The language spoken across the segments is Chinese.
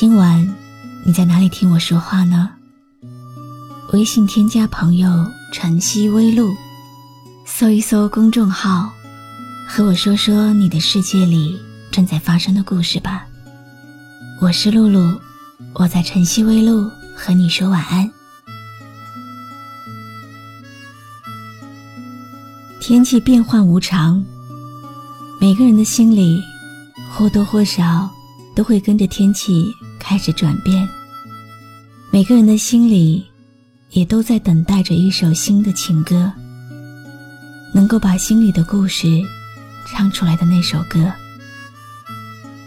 今晚你在哪里听我说话呢？微信添加朋友“晨曦微露”，搜一搜公众号，和我说说你的世界里正在发生的故事吧。我是露露，我在晨曦微露和你说晚安。天气变幻无常，每个人的心里或多或少都会跟着天气。开始转变，每个人的心里也都在等待着一首新的情歌，能够把心里的故事唱出来的那首歌。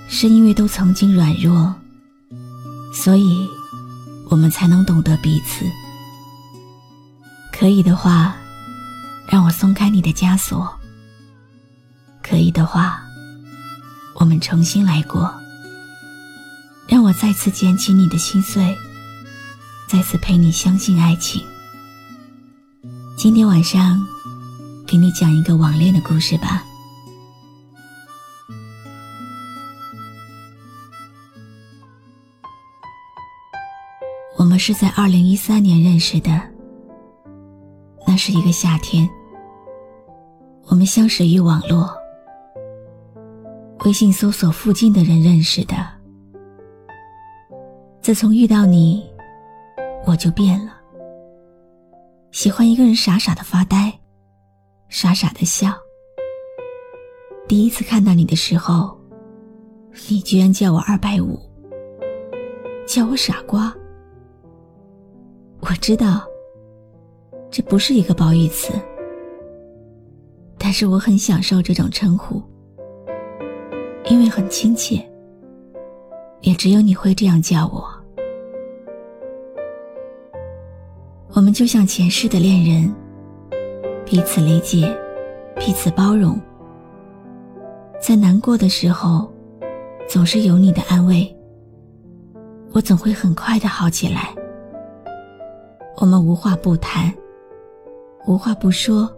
是因为都曾经软弱，所以我们才能懂得彼此。可以的话，让我松开你的枷锁；可以的话，我们重新来过。让我再次捡起你的心碎，再次陪你相信爱情。今天晚上，给你讲一个网恋的故事吧。我们是在二零一三年认识的，那是一个夏天，我们相识于网络，微信搜索附近的人认识的。自从遇到你，我就变了。喜欢一个人傻傻的发呆，傻傻的笑。第一次看到你的时候，你居然叫我二百五，叫我傻瓜。我知道，这不是一个褒义词，但是我很享受这种称呼，因为很亲切。也只有你会这样叫我。就像前世的恋人，彼此理解，彼此包容。在难过的时候，总是有你的安慰，我总会很快的好起来。我们无话不谈，无话不说。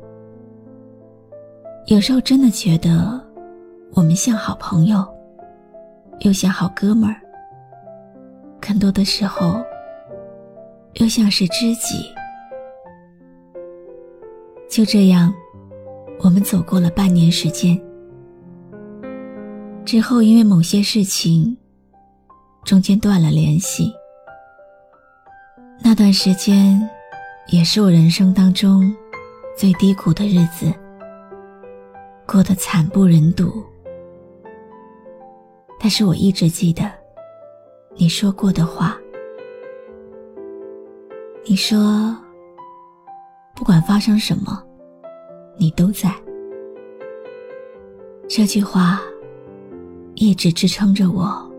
有时候真的觉得，我们像好朋友。又像好哥们儿，更多的时候，又像是知己。就这样，我们走过了半年时间。之后，因为某些事情，中间断了联系。那段时间，也是我人生当中最低谷的日子，过得惨不忍睹。但是我一直记得你说过的话。你说，发生什么，你都在。这句话一直支撑着我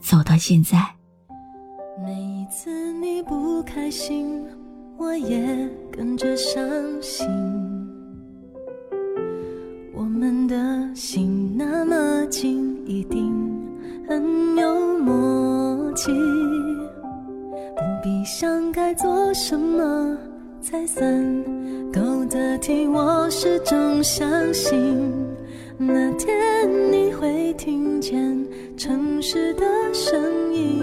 走到现在。每一次你不开心，我也跟着伤心。我们的心那么近，一定。很有默契，不必想该做什么才算够得体。我始终相信，那天你会听见城市的声音。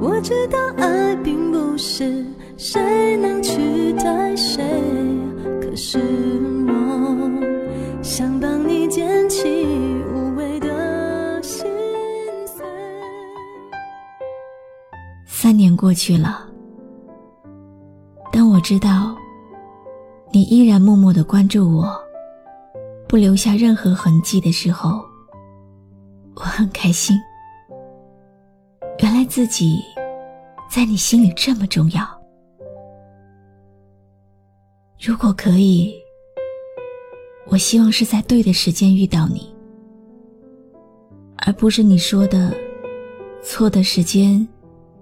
我知道爱并不是谁能取代谁，可是我想帮你捡起。三年过去了，知道你依然默默的关注我，不留下任何痕迹的时候，我很开心。原来自己在你心里这么重要。如果可以，我希望是在对的时间遇到你，而不是你说的错的时间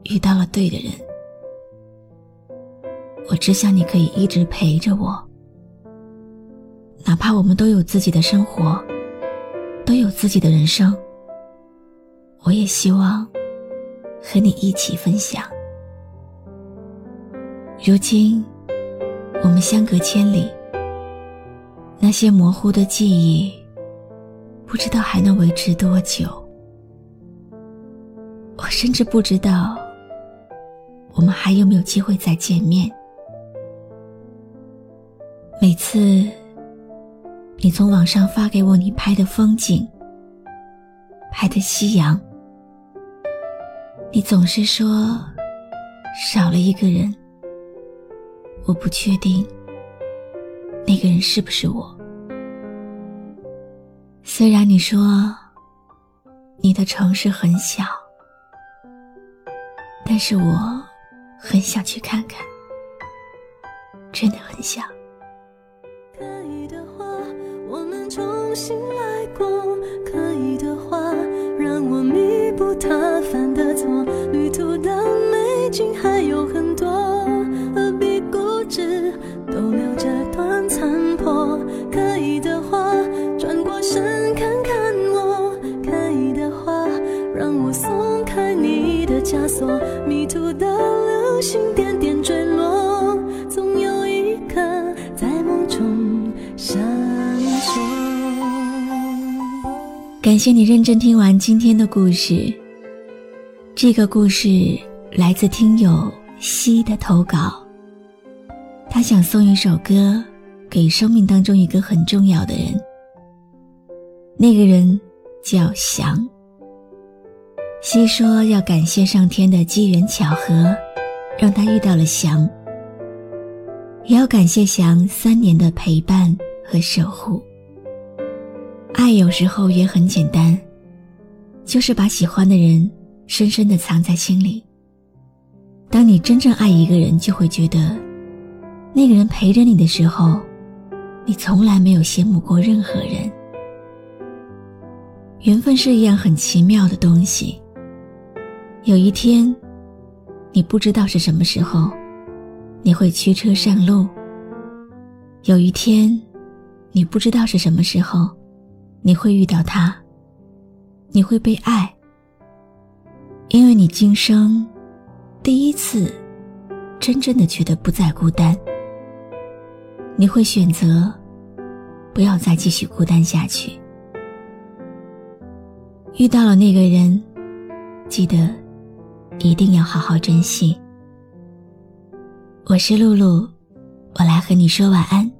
遇到了对的人。我只想你可以一直陪着我，哪怕我们都有自己的生活，都有自己的人生，我也希望和你一起分享。如今，我们相隔千里，那些模糊的记忆，不知道还能维持多久。我甚至不知道，我们还有没有机会再见面。每次你从网上发给我你拍的风景，拍的夕阳，你总是说少了一个人，我不确定那个人是不是我。虽然你说你的城市很小，但是我很想去看看，真的很想。重新来过，可以的话，让我弥补他犯的错。旅途的美景还有很多，何必固执逗留这段残破？可以的话，转过身看看我。可以的话，让我松开你的枷锁。迷途的流星点点坠落，总有一颗在梦中闪。感谢你认真听完今天的故事。这个故事来自听友西的投稿。他想送一首歌给生命当中一个很重要的人。那个人叫翔。西说要感谢上天的机缘巧合，让他遇到了翔。也要感谢翔三年的陪伴和守护。爱有时候也很简单，就是把喜欢的人深深的藏在心里。当你真正爱一个人，就会觉得，那个人陪着你的时候，你从来没有羡慕过任何人。缘分是一样很奇妙的东西。有一天，你不知道是什么时候，你会驱车上路。有一天，你不知道是什么时候。你会遇到他，你会被爱，因为你今生第一次真正的觉得不再孤单。你会选择不要再继续孤单下去。遇到了那个人，记得一定要好好珍惜。我是露露，我来和你说晚安。